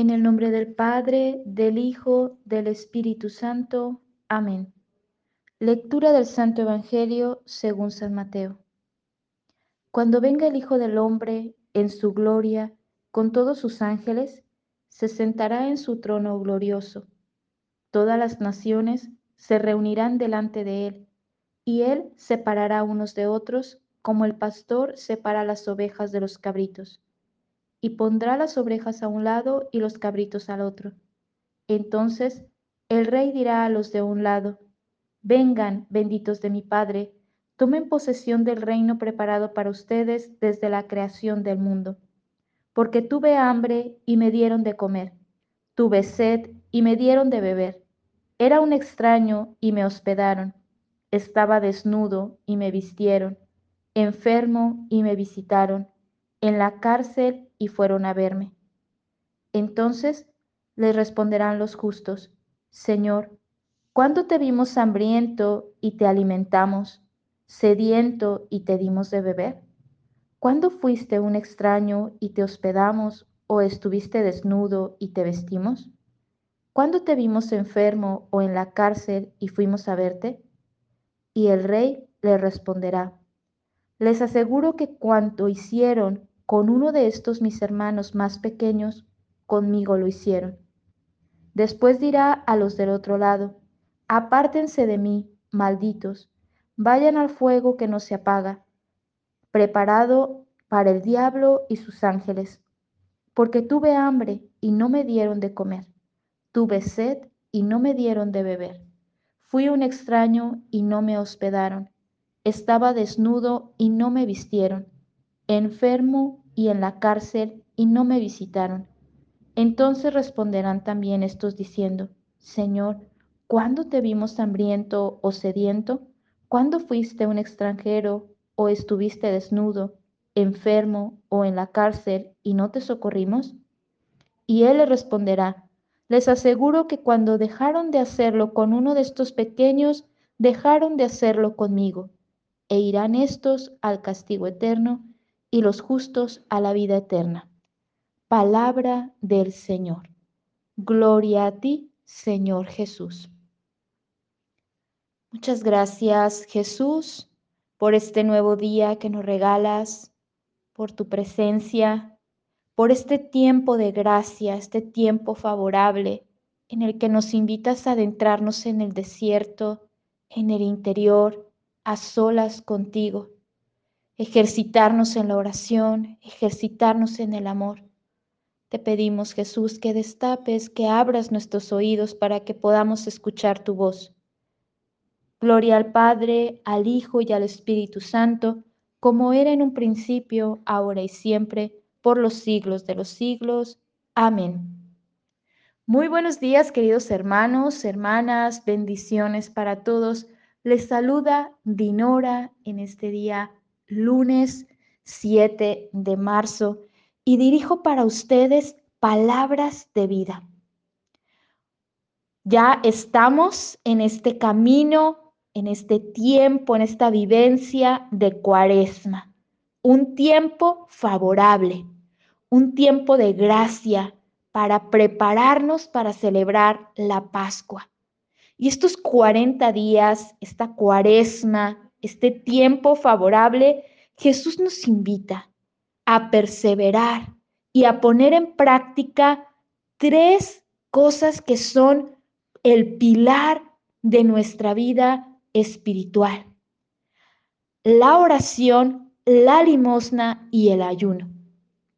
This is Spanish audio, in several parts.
En el nombre del Padre, del Hijo, del Espíritu Santo. Amén. Lectura del Santo Evangelio según San Mateo. Cuando venga el Hijo del Hombre en su gloria con todos sus ángeles, se sentará en su trono glorioso. Todas las naciones se reunirán delante de él, y él separará unos de otros como el pastor separa las ovejas de los cabritos y pondrá las ovejas a un lado y los cabritos al otro. Entonces el rey dirá a los de un lado, vengan, benditos de mi Padre, tomen posesión del reino preparado para ustedes desde la creación del mundo. Porque tuve hambre y me dieron de comer, tuve sed y me dieron de beber, era un extraño y me hospedaron, estaba desnudo y me vistieron, enfermo y me visitaron, en la cárcel y fueron a verme. Entonces les responderán los justos, Señor, ¿cuándo te vimos hambriento y te alimentamos, sediento y te dimos de beber? ¿Cuándo fuiste un extraño y te hospedamos o estuviste desnudo y te vestimos? ¿Cuándo te vimos enfermo o en la cárcel y fuimos a verte? Y el rey le responderá, les aseguro que cuanto hicieron con uno de estos mis hermanos más pequeños, conmigo lo hicieron. Después dirá a los del otro lado, apártense de mí, malditos, vayan al fuego que no se apaga, preparado para el diablo y sus ángeles, porque tuve hambre y no me dieron de comer, tuve sed y no me dieron de beber, fui un extraño y no me hospedaron, estaba desnudo y no me vistieron, enfermo y en la cárcel y no me visitaron. Entonces responderán también estos diciendo, Señor, ¿cuándo te vimos hambriento o sediento? ¿Cuándo fuiste un extranjero o estuviste desnudo, enfermo o en la cárcel y no te socorrimos? Y él le responderá, les aseguro que cuando dejaron de hacerlo con uno de estos pequeños, dejaron de hacerlo conmigo, e irán estos al castigo eterno y los justos a la vida eterna. Palabra del Señor. Gloria a ti, Señor Jesús. Muchas gracias, Jesús, por este nuevo día que nos regalas, por tu presencia, por este tiempo de gracia, este tiempo favorable en el que nos invitas a adentrarnos en el desierto, en el interior, a solas contigo ejercitarnos en la oración, ejercitarnos en el amor. Te pedimos, Jesús, que destapes, que abras nuestros oídos para que podamos escuchar tu voz. Gloria al Padre, al Hijo y al Espíritu Santo, como era en un principio, ahora y siempre, por los siglos de los siglos. Amén. Muy buenos días, queridos hermanos, hermanas, bendiciones para todos. Les saluda Dinora en este día lunes 7 de marzo y dirijo para ustedes palabras de vida. Ya estamos en este camino, en este tiempo, en esta vivencia de cuaresma, un tiempo favorable, un tiempo de gracia para prepararnos para celebrar la Pascua. Y estos 40 días, esta cuaresma, este tiempo favorable, Jesús nos invita a perseverar y a poner en práctica tres cosas que son el pilar de nuestra vida espiritual. La oración, la limosna y el ayuno,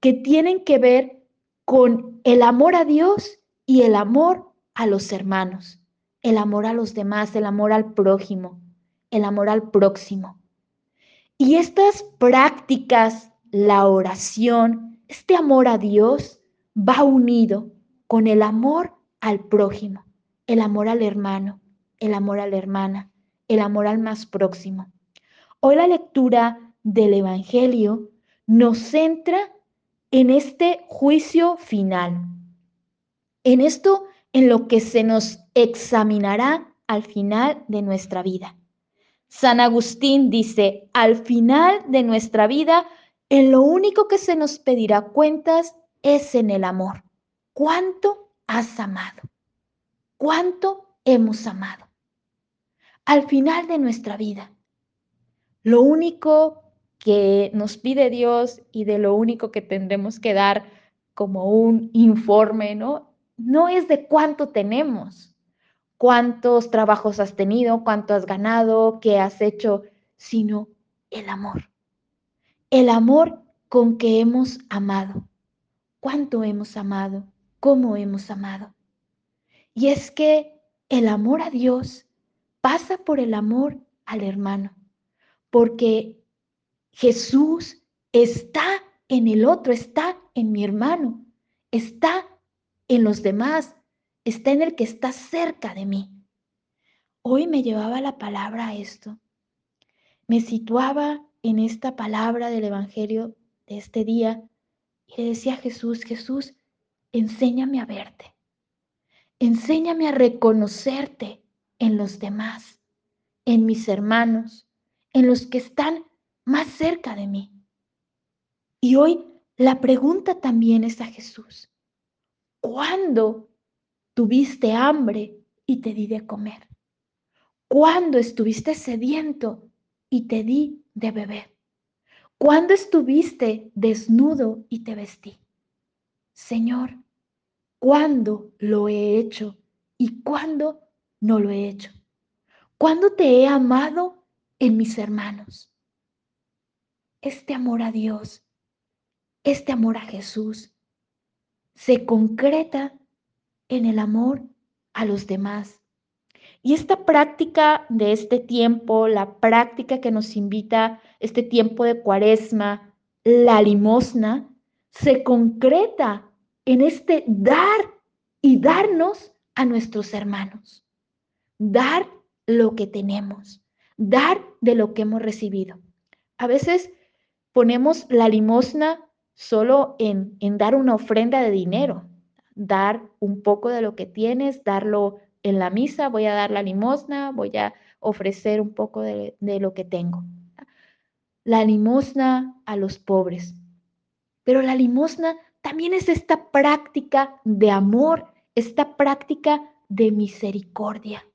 que tienen que ver con el amor a Dios y el amor a los hermanos, el amor a los demás, el amor al prójimo el amor al próximo. Y estas prácticas, la oración, este amor a Dios, va unido con el amor al prójimo, el amor al hermano, el amor a la hermana, el amor al más próximo. Hoy la lectura del Evangelio nos centra en este juicio final, en esto en lo que se nos examinará al final de nuestra vida. San Agustín dice, al final de nuestra vida, en lo único que se nos pedirá cuentas es en el amor. cuánto has amado, cuánto hemos amado. Al final de nuestra vida, lo único que nos pide Dios y de lo único que tendremos que dar como un informe, ¿no? No es de cuánto tenemos, cuántos trabajos has tenido, cuánto has ganado, qué has hecho, sino el amor. El amor con que hemos amado. ¿Cuánto hemos amado? ¿Cómo hemos amado? Y es que el amor a Dios pasa por el amor al hermano, porque Jesús está en el otro, está en mi hermano, está en los demás, está en el que está cerca de mí. Hoy me llevaba la palabra a esto. Me situaba en esta palabra del Evangelio de este día y le decía a Jesús, Jesús, enséñame a verte, enséñame a reconocerte en los demás, en mis hermanos, en los que están más cerca de mí. Y hoy la pregunta también es a Jesús, ¿cuándo tuviste hambre y te di de comer? ¿Cuándo estuviste sediento y te di de beber? ¿Cuándo estuviste desnudo y te vestí? Señor, ¿cuándo lo he hecho y cuándo no lo he hecho? ¿Cuándo te he amado en mis hermanos? Este amor a Dios, este amor a Jesús, se concreta en el amor a los demás. Y esta práctica de este tiempo, la práctica que nos invita este tiempo de cuaresma, la limosna, se concreta en este dar y darnos a nuestros hermanos. Dar lo que tenemos, dar de lo que hemos recibido. A veces ponemos la limosna solo en, en dar una ofrenda de dinero, dar un poco de lo que tienes, darlo en la misa, voy a dar la limosna, voy a ofrecer un poco de, lo que tengo. La limosna a los pobres. Pero la limosna también es esta práctica de amor, esta práctica de misericordia.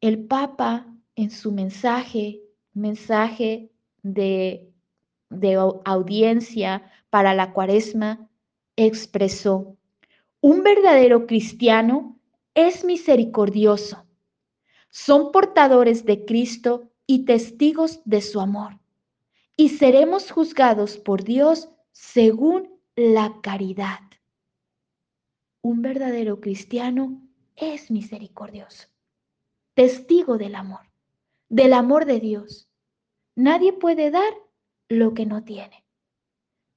El Papa en su mensaje, mensaje de, de audiencia para la cuaresma, expresó, un verdadero cristiano es misericordioso. Son portadores de Cristo y testigos de su amor. Y seremos juzgados por Dios según la caridad. Un verdadero cristiano es misericordioso, testigo del amor, del amor de Dios. Nadie puede dar lo que no tiene.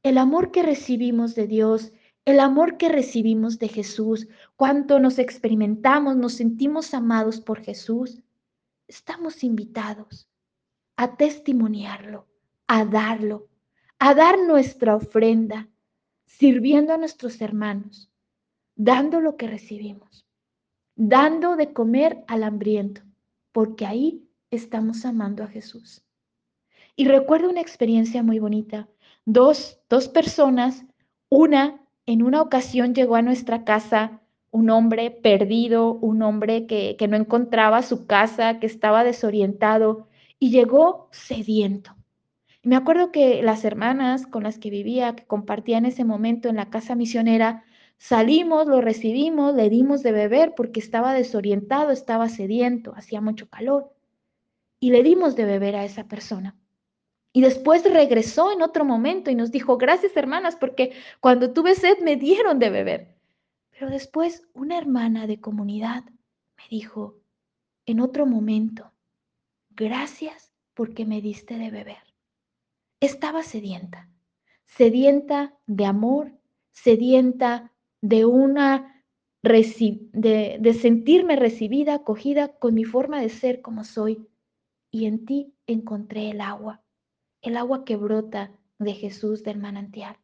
El amor que recibimos de Dios, el amor que recibimos de Jesús, cuanto nos experimentamos, nos sentimos amados por Jesús, estamos invitados a testimoniarlo, a darlo, a dar nuestra ofrenda, sirviendo a nuestros hermanos, dando lo que recibimos, dando de comer al hambriento, porque ahí estamos amando a Jesús. Y recuerdo una experiencia muy bonita. Dos, dos personas, una en una ocasión llegó a nuestra casa un hombre perdido, un hombre que, que no encontraba su casa, que estaba desorientado y llegó sediento. Me acuerdo que las hermanas con las que vivía, que compartía en ese momento en la casa misionera, salimos, lo recibimos, le dimos de beber porque estaba desorientado, estaba sediento, hacía mucho calor. Y le dimos de beber a esa persona. Y después regresó en otro momento y nos dijo, gracias hermanas, porque cuando tuve sed me dieron de beber. Pero después una hermana de comunidad me dijo, en otro momento, gracias porque me diste de beber estaba sedienta, sedienta de amor, sedienta de una de, de sentirme recibida, acogida con mi forma de ser como soy. Y en ti encontré el agua, el agua que brota de Jesús del manantial.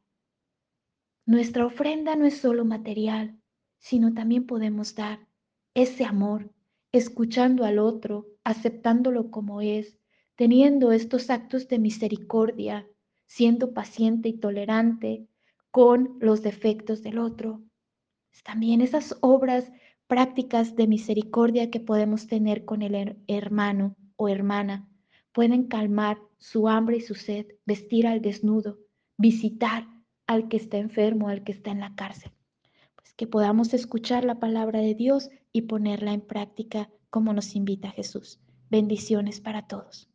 Nuestra ofrenda no es solo material, sino también podemos dar ese amor, escuchando al otro, aceptándolo como es, teniendo estos actos de misericordia, siendo paciente y tolerante con los defectos del otro, También esas obras prácticas de misericordia que podemos tener con el hermano o hermana pueden calmar su hambre y su sed, vestir al desnudo, visitar al que está enfermo, al que está en la cárcel. Pues que podamos escuchar la palabra de Dios y ponerla en práctica como nos invita Jesús. Bendiciones para todos.